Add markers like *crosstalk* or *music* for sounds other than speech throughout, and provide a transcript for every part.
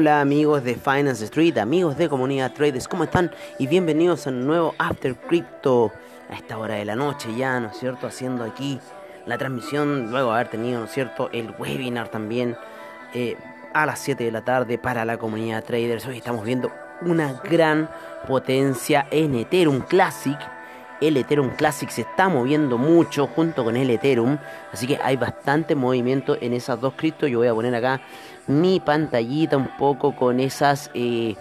Hola, amigos de Finance Street, amigos de Comunidad Traders, ¿cómo están? Y bienvenidos a un nuevo After Crypto a esta hora de la noche ya, ¿no es cierto? Haciendo aquí la transmisión, luego de haber tenido, ¿no es cierto? El webinar también eh, a las 7 de la tarde para la Comunidad Traders. Hoy estamos viendo una gran potencia en Ethereum Classic. El Ethereum Classic se está moviendo mucho junto con el Ethereum, así que hay bastante movimiento en esas dos criptos. Yo voy a poner acá mi pantallita un poco con esas eh,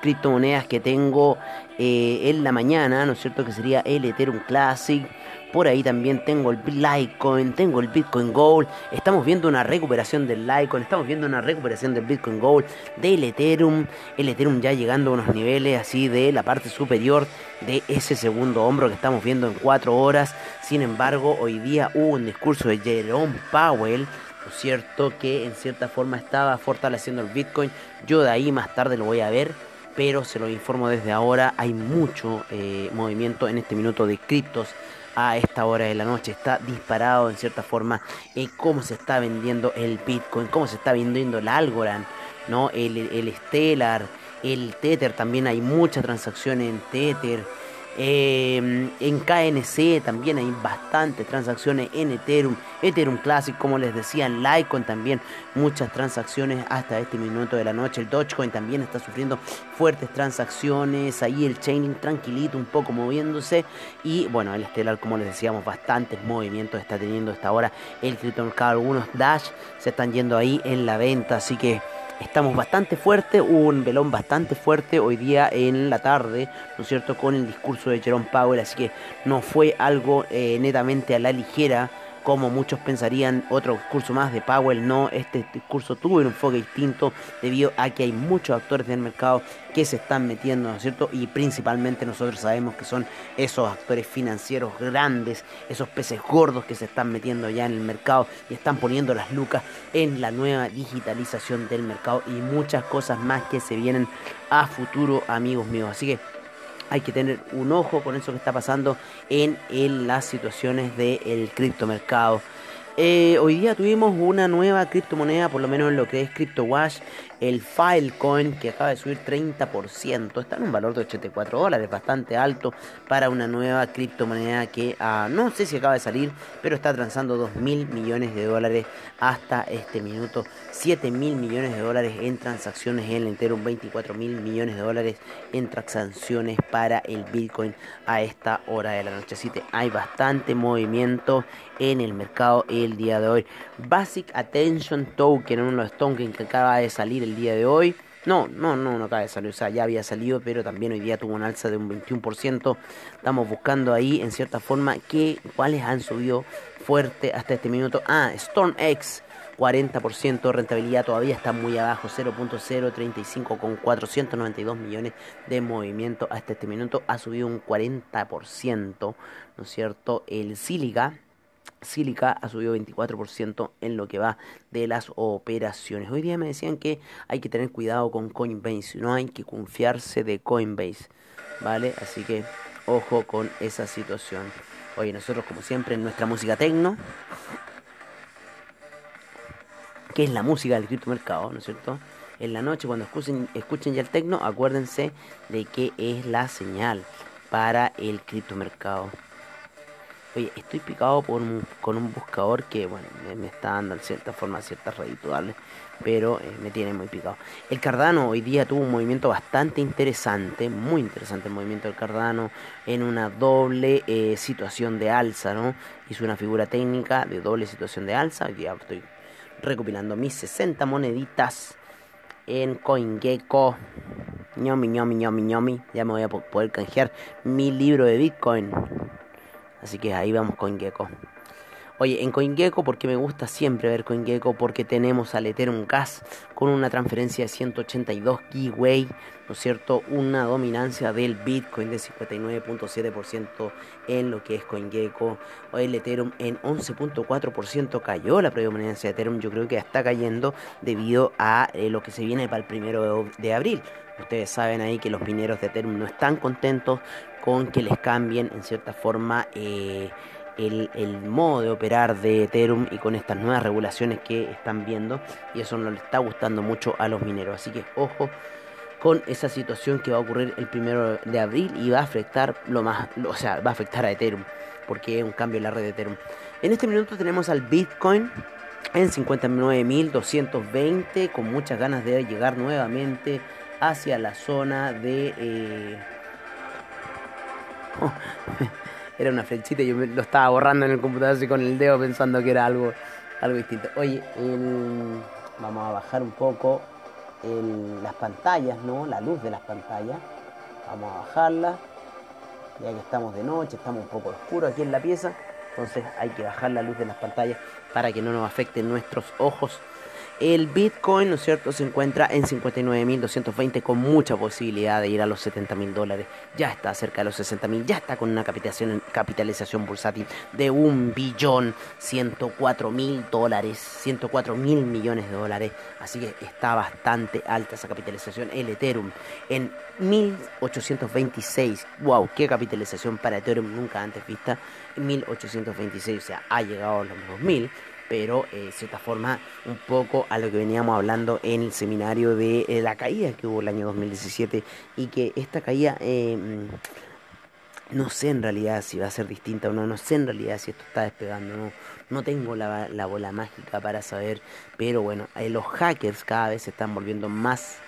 criptomonedas que tengo eh, en la mañana, ¿no es cierto? Que sería el Ethereum Classic. Por ahí también tengo el Litecoin, tengo el Bitcoin Gold. Estamos viendo una recuperación del Litecoin, estamos viendo una recuperación del Bitcoin Gold, del Ethereum. El Ethereum ya llegando a unos niveles así de la parte superior de ese segundo hombro que estamos viendo en 4 horas. Sin embargo, hoy día hubo un discurso de Jerome Powell cierto? Que en cierta forma estaba fortaleciendo el Bitcoin. Yo de ahí más tarde lo voy a ver, pero se lo informo desde ahora. Hay mucho eh, movimiento en este minuto de criptos a esta hora de la noche. Está disparado en cierta forma en cómo se está vendiendo el Bitcoin, cómo se está vendiendo el Algorand, ¿no? El, el Stellar, el Tether. También hay mucha transacción en Tether. Em, en KNC también hay bastantes transacciones en Ethereum, Ethereum Classic, como les decía, en Litecoin también muchas transacciones hasta este minuto de la noche. El Dogecoin también está sufriendo fuertes transacciones. Ahí el Chaining tranquilito, un poco moviéndose. Y bueno, el Stellar, como les decíamos, bastantes movimientos está teniendo hasta ahora el criptomercado. Algunos Dash se están yendo ahí en la venta, así que estamos bastante fuerte, hubo un velón bastante fuerte hoy día en la tarde, ¿no es cierto?, con el discurso de Jerome Powell, así que no fue algo eh, netamente a la ligera como muchos pensarían, otro discurso más de Powell. No, este discurso tuvo un enfoque distinto debido a que hay muchos actores del mercado que se están metiendo, ¿no es cierto? Y principalmente nosotros sabemos que son esos actores financieros grandes, esos peces gordos que se están metiendo ya en el mercado y están poniendo las lucas en la nueva digitalización del mercado y muchas cosas más que se vienen a futuro, amigos míos. Así que hay que tener un ojo con eso que está pasando en, las situaciones del criptomercado. Eh, hoy día tuvimos una nueva criptomoneda, por lo menos en lo que es CryptoWash, el Filecoin, que acaba de subir 30%. Está en un valor de 84 dólares, bastante alto para una nueva criptomoneda que ah, no sé si acaba de salir, pero está transando 2 mil millones de dólares hasta este minuto. 7 mil millones de dólares en transacciones en el Ethereum, 24 mil millones de dólares en transacciones para el Bitcoin a esta hora de la noche. Así que hay bastante movimiento en el mercado el día de hoy. Basic Attention Token, uno de los tokens que acaba de salir el día de hoy. No, no, no, no acaba de salir, o sea, ya había salido, pero también hoy día tuvo una alza de un 21%. Estamos buscando ahí, en cierta forma, que, cuáles han subido fuerte hasta este minuto. Ah, StormX, 40% de rentabilidad, todavía está muy abajo, 0.035 con 492 millones de movimiento hasta este minuto. Ha subido un 40%, ¿no es cierto? El Silica Silica ha subido 24% en lo que va de las operaciones. Hoy día me decían que hay que tener cuidado con Coinbase, no hay que confiarse de Coinbase, ¿vale? Así que ojo con esa situación. Oye, nosotros como siempre en nuestra música tecno, que es la música del criptomercado, ¿no es cierto? En la noche cuando escuchen, ya el tecno, acuérdense de que es la señal para el criptomercado. Oye, estoy picado por con un buscador que, bueno, me, está dando en cierta forma ciertas redituales, pero eh, me tiene muy picado. El Cardano hoy día tuvo un movimiento bastante interesante, muy interesante el movimiento del Cardano, en una doble eh, situación de alza, ¿no? Hizo una figura técnica de doble situación de alza. Hoy día estoy recopilando mis 60 moneditas en CoinGecko. ñomi, ñomi, ñomi, ñomi. Ya me voy a poder canjear mi libro de Bitcoin. Así que ahí vamos CoinGecko. Oye, en CoinGecko, porque me gusta siempre ver CoinGecko, porque tenemos al Ethereum Gas con una transferencia de 182 Keyway, ¿no es cierto? Una dominancia del Bitcoin de 59.7% en lo que es CoinGecko. Hoy el Ethereum en 11.4% cayó la predominancia de Ethereum. Yo creo que está cayendo debido a eh, lo que se viene para el primero de abril. Ustedes saben ahí que los mineros de Ethereum no están contentos con que les cambien en cierta forma eh, el, el, modo de operar de Ethereum y con estas nuevas regulaciones que están viendo y eso no le está gustando mucho a los mineros. Así que ojo con esa situación que va a ocurrir el primero de abril y va a afectar lo más, o sea, va a afectar a Ethereum porque es un cambio en la red de Ethereum. En este minuto tenemos al Bitcoin en 59.220 con muchas ganas de llegar nuevamente hacia la zona de... Eh, *laughs* era una flechita y yo lo estaba borrando en el computador así con el dedo pensando que era algo, algo distinto. Oye, vamos a bajar un poco las pantallas, ¿no? La luz de las pantallas. Vamos a bajarla. Ya que estamos de noche, estamos un poco oscuro aquí en la pieza. Entonces hay que bajar la luz de las pantallas para que no nos afecten nuestros ojos el Bitcoin, ¿no es cierto?, se encuentra en 59.220 con mucha posibilidad de ir a los 70.000 dólares. Ya está cerca de los 60.000, ya está con una capitalización, capitalización bursátil de un billón 104 mil dólares, 104 mil millones de dólares. Así que está bastante alta esa capitalización. El Ethereum en 1826. ¡Wow! ¡Qué capitalización para Ethereum nunca antes vista! 1826, o sea, ha llegado a los 2000 pero eh, de cierta forma un poco a lo que veníamos hablando en el seminario de eh, la caída que hubo el año 2017 y que esta caída em, no sé en realidad si va a ser distinta o no, no sé en realidad si esto está despegando, no, no tengo la, la bola mágica para saber, pero bueno, eh, los hackers cada vez se están volviendo más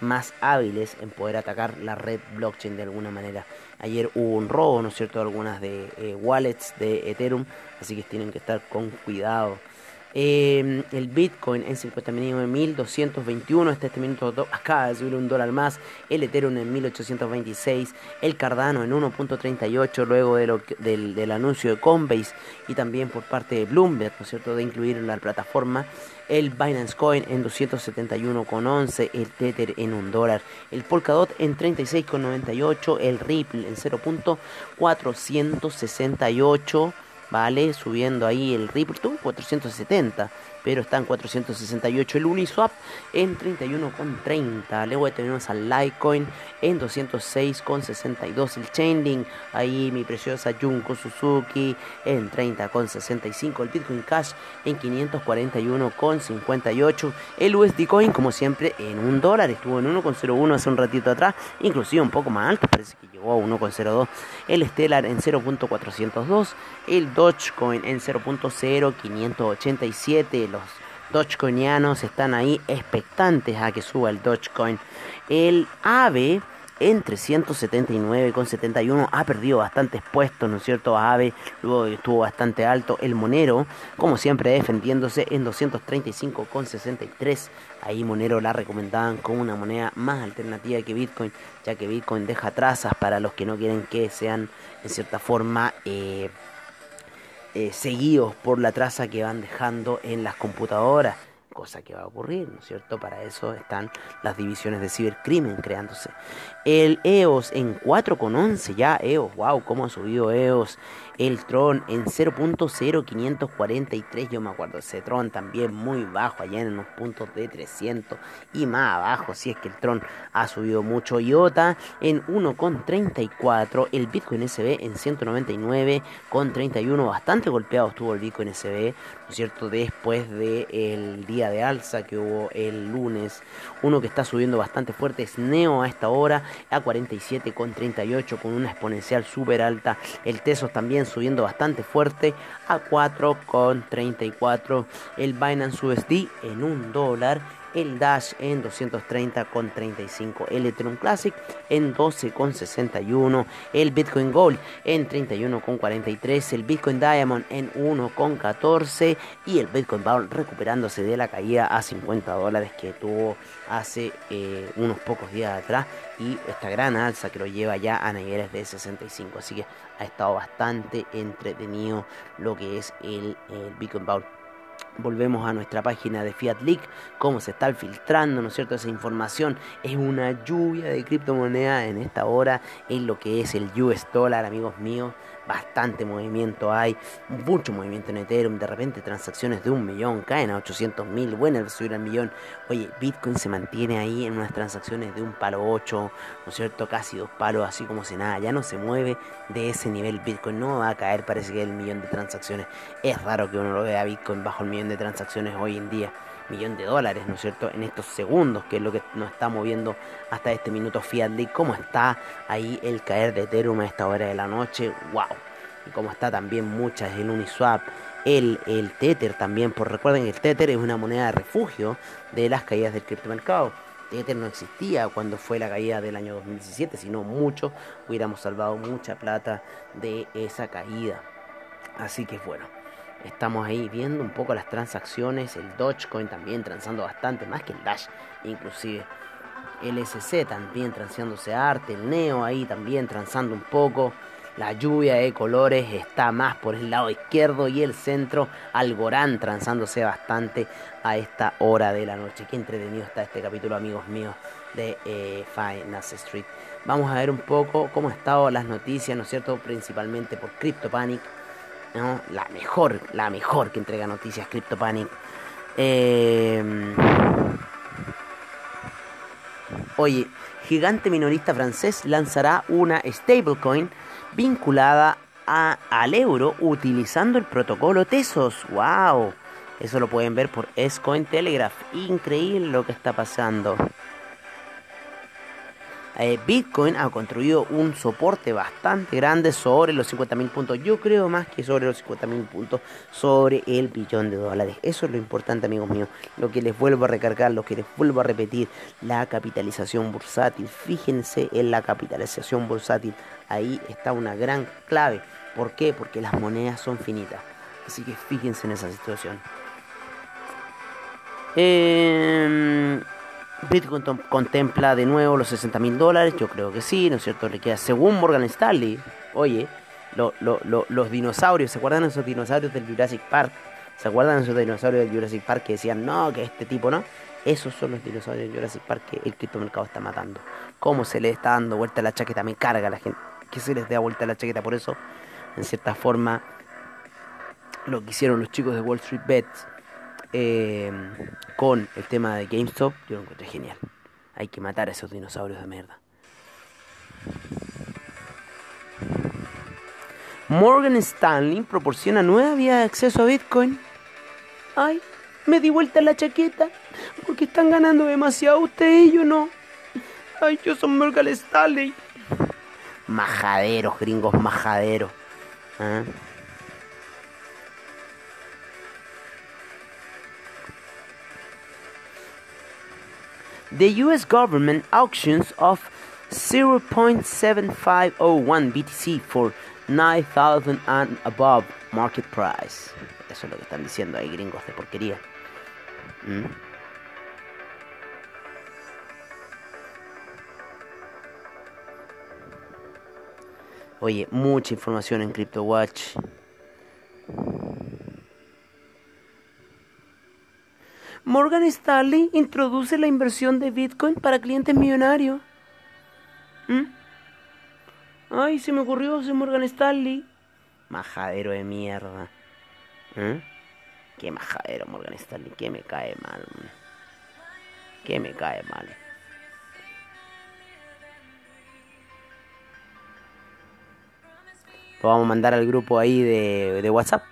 más hábiles en poder atacar la red blockchain de alguna manera. Ayer hubo un robo, ¿no es cierto?, algunas de wallets de Ethereum, así que tienen que estar con cuidado eh, el Bitcoin en 50.221, hasta este minuto acaba de subir un dólar más. El Ethereum en 1826. El Cardano en 1.38 luego de lo del, del, anuncio de Coinbase y también por parte de Bloomberg, ¿no cierto?, de incluir en la plataforma. El Binance Coin en 271,11. El Tether en 1 dólar. El Polkadot en 36,98. El Ripple en 0.468 ¿vale? Subiendo ahí el Ripple, 470 pero está en 468 el Uniswap en 31,30. Luego tenemos al Litecoin en 206,62 el Chainlink, ahí mi preciosa Junko Suzuki en 30,65 el Bitcoin Cash en 541,58 el USD Coin como siempre en un dólar, estuvo en 1,01 hace un ratito atrás, inclusive un poco más alto, parece que llegó a 1,02 el Stellar en 0.402 el Dogecoin en 0.0587 los Dogecoinianos están ahí expectantes a que suba el Dogecoin. El AVE en 379,71 ha perdido bastantes puestos, ¿no es cierto? AVE luego estuvo bastante alto. El Monero, como siempre, defendiéndose en 235,63. Ahí Monero la recomendaban como una moneda más alternativa que Bitcoin, ya que Bitcoin deja trazas para los que no quieren que sean, en cierta forma, eh, eh, seguidos por la traza que van dejando en las computadoras, cosa que va a ocurrir, ¿no es cierto? Para eso están las divisiones de cibercrimen creándose. El EOS en 4,11 ya, EOS, wow, cómo ha subido EOS el Tron en 0.0543, yo me acuerdo, ese Tron también muy bajo, allá en unos puntos de 300 y más abajo, si es que el Tron ha subido mucho. IOTA en 1.34, el Bitcoin SB en 199.31, bastante golpeado estuvo el Bitcoin SB, ¿no es cierto? Después del día de alza que hubo el lunes, uno que está subiendo bastante fuerte es Neo a esta hora, a 47.38 con una exponencial súper alta, el Tesos también subiendo bastante fuerte a 4,34. El Binance USD en un dólar. El Dash en 230,35. El Ethereum Classic en 12,61. El Bitcoin Gold en 31,43. El Bitcoin Diamond en 1,14. Y el Bitcoin Bowl recuperándose de la caída a 50 dólares que tuvo hace eh, unos pocos días atrás. Y esta gran alza que lo lleva ya a niveles de 65. Así que ha estado bastante entretenido lo que es el, Bitcoin Bowl. Volvemos a nuestra página de Fiat Leak, cómo se está filtrando, ¿no es cierto? Esa información. Es una lluvia de criptomonedas en esta hora, en lo que es el US dólar, amigos míos. Bastante movimiento hay, mucho movimiento en Ethereum, de repente transacciones de un millón caen a 800 mil, bueno, subir al millón, oye, Bitcoin se mantiene ahí en unas transacciones de un palo 8, ¿no es cierto? Casi dos palos, así como si nada, ya no se mueve de ese nivel Bitcoin, no va a caer, parece que el millón de transacciones, es raro que uno lo vea Bitcoin bajo el millón de transacciones hoy en día millón de dólares, ¿no es cierto?, en estos segundos, que es lo que nos está moviendo hasta este minuto Fiat cómo está ahí el caer de Ethereum a esta hora de la noche, wow, y cómo está también muchas el Uniswap, el, el Tether también, por recuerden el Tether es una moneda de refugio de las caídas del criptomercado. Tether no existía cuando fue la caída del año 2017, sino mucho, hubiéramos salvado mucha plata de esa caída. Así que bueno, Estamos ahí viendo un poco las transacciones, el Dogecoin también transando bastante, más que el Dash inclusive. El SC también transándose arte, el Neo ahí también transando un poco. La lluvia de colores está más por el lado izquierdo y el centro. Algorand transándose bastante a esta hora de la noche. Qué entretenido está este capítulo, amigos míos, de eh, Finance Street. Vamos a ver un poco cómo han estado las noticias, ¿no es cierto? Principalmente por CryptoPanic la mejor, la mejor que entrega noticias CryptoPanic. Eh, oye, gigante minorista francés lanzará una stablecoin vinculada a, al euro utilizando el protocolo Tesos. ¡Wow! Eso lo pueden ver por S-Coin Telegraph. Increíble lo que está pasando. Eh, Bitcoin ha construido un soporte bastante grande sobre los 50.000 puntos. Yo creo más que sobre los 50.000 puntos, sobre el billón de dólares. Eso es lo importante, amigos míos. Lo que les vuelvo a recargar, lo que les vuelvo a repetir, la capitalización bursátil. Fíjense en la capitalización bursátil. Ahí está una gran clave. ¿Por qué? Porque las monedas son finitas. Así que fíjense en esa situación. Eh, Bitcoin contempla de nuevo los 60 mil dólares, yo creo que sí, ¿no es cierto? Le queda, según Morgan Stanley, oye, los dinosaurios, ¿se acuerdan esos dinosaurios del Jurassic Park? ¿Se acuerdan esos dinosaurios del Jurassic Park que decían, no, que este tipo no? Esos son los dinosaurios del Jurassic Park que el criptomercado está matando. ¿Cómo se le está dando vuelta la chaqueta? Me carga a la gente que se les dé vuelta la chaqueta. Por eso, en cierta forma, lo que hicieron los chicos de Wall Street Bets eh, con el tema de GameStop, yo lo encontré genial. Hay que matar a esos dinosaurios de mierda. Morgan Stanley proporciona nueva vía de acceso a Bitcoin. Ay, me di vuelta la chaqueta porque están ganando demasiado ustedes y yo no. Ay, yo soy Morgan Stanley. Majaderos, gringos majaderos. ¿Ah? The US government auctions of 0.7501 BTC for 9,000 and above market price. Eso es lo que están diciendo ahí, gringos de porquería. ¿Mm? Oye, mucha información en CryptoWatch. Morgan Stanley introduce la inversión de Bitcoin para clientes millonarios. ¿Mm? Ay, se me ocurrió ese Morgan Stanley. Majadero de mierda. ¿Mm? Qué majadero Morgan Stanley. Que me cae mal. Que me cae mal. Lo vamos a mandar al grupo ahí de, de WhatsApp.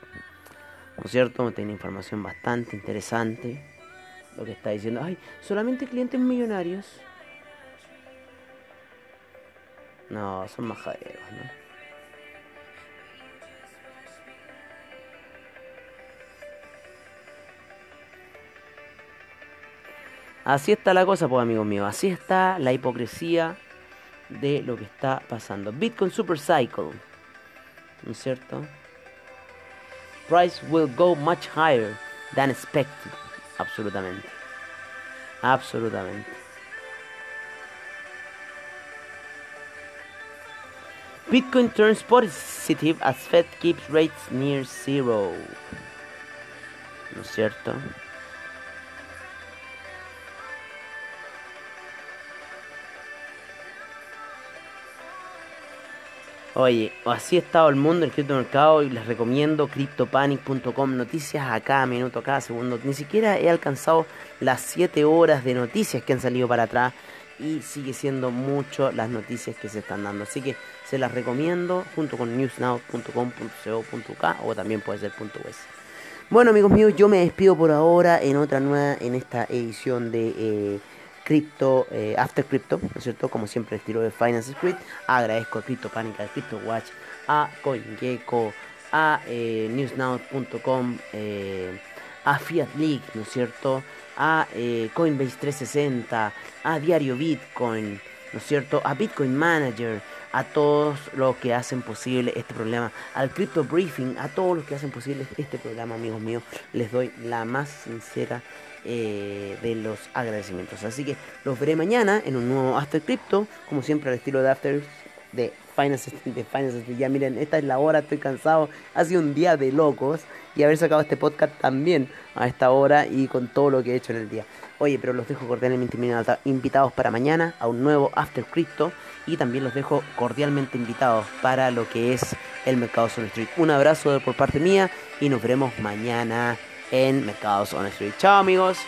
¿No es cierto? Tiene información bastante interesante lo que está diciendo, ay, solamente clientes millonarios. No, son majaderos, ¿no? Así está la cosa, pues amigos míos. Así está la hipocresía de lo que está pasando. Bitcoin Super Cycle. ¿No es cierto? Price will go much higher than expected. Absolutamente. Absolutamente. Bitcoin turns positive as Fed keeps rates near zero. ¿no es cierto? Oye, así ha estado el mundo del criptomercado y les recomiendo cryptopanic.com, noticias a cada minuto, a cada segundo. Ni siquiera he alcanzado las 7 horas de noticias que han salido para atrás y sigue siendo mucho las noticias que se están dando. Así que se las recomiendo junto con newsnow.com.co.k o también puede ser .es. Bueno amigos míos, yo me despido por ahora en otra nueva, en esta edición de... Eh, Crypto, eh, After Crypto, ¿no es cierto? Como siempre, estilo de Finance Street. Agradezco a CryptoPanica, a CryptoWatch, a CoinGecko, a eh, newsnow.com, eh, a Fiat League, ¿no es cierto? A eh, Coinbase 360, a Diario Bitcoin, ¿no es cierto? A Bitcoin Manager, a todos los que hacen posible este programa, al Crypto Briefing, a todos los que hacen posible este programa, amigos míos, les doy la más sincera eh, de los agradecimientos. Así que los veré mañana en un nuevo After Crypto, como siempre al estilo de After de Finance de Finance Ya miren, esta es la hora, estoy cansado. Ha sido un día de locos y haber sacado este podcast también a esta hora y con todo lo que he hecho en el día. Oye, pero los dejo cordialmente invitados para mañana a un nuevo After Crypto y también los dejo cordialmente invitados para lo que es el Mercado Solo Street. Un abrazo por parte mía y nos veremos mañana en Mercados on Street. Chao amigos.